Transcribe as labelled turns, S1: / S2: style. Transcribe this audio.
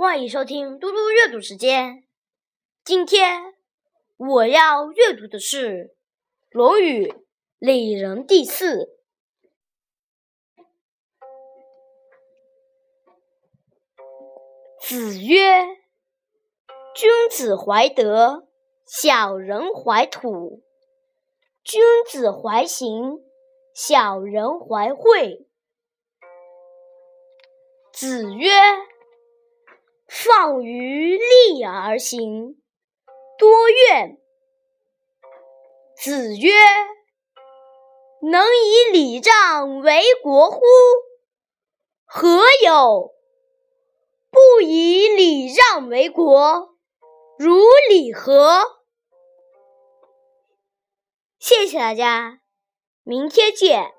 S1: 欢迎收听嘟嘟阅读时间。今天我要阅读的是《论语·里仁第四》。子曰：“君子怀德，小人怀土；君子怀行，小人怀惠。”子曰。放于利而行，多怨。子曰：“能以礼让为国乎？何有！不以礼让为国，如礼何？”谢谢大家，明天见。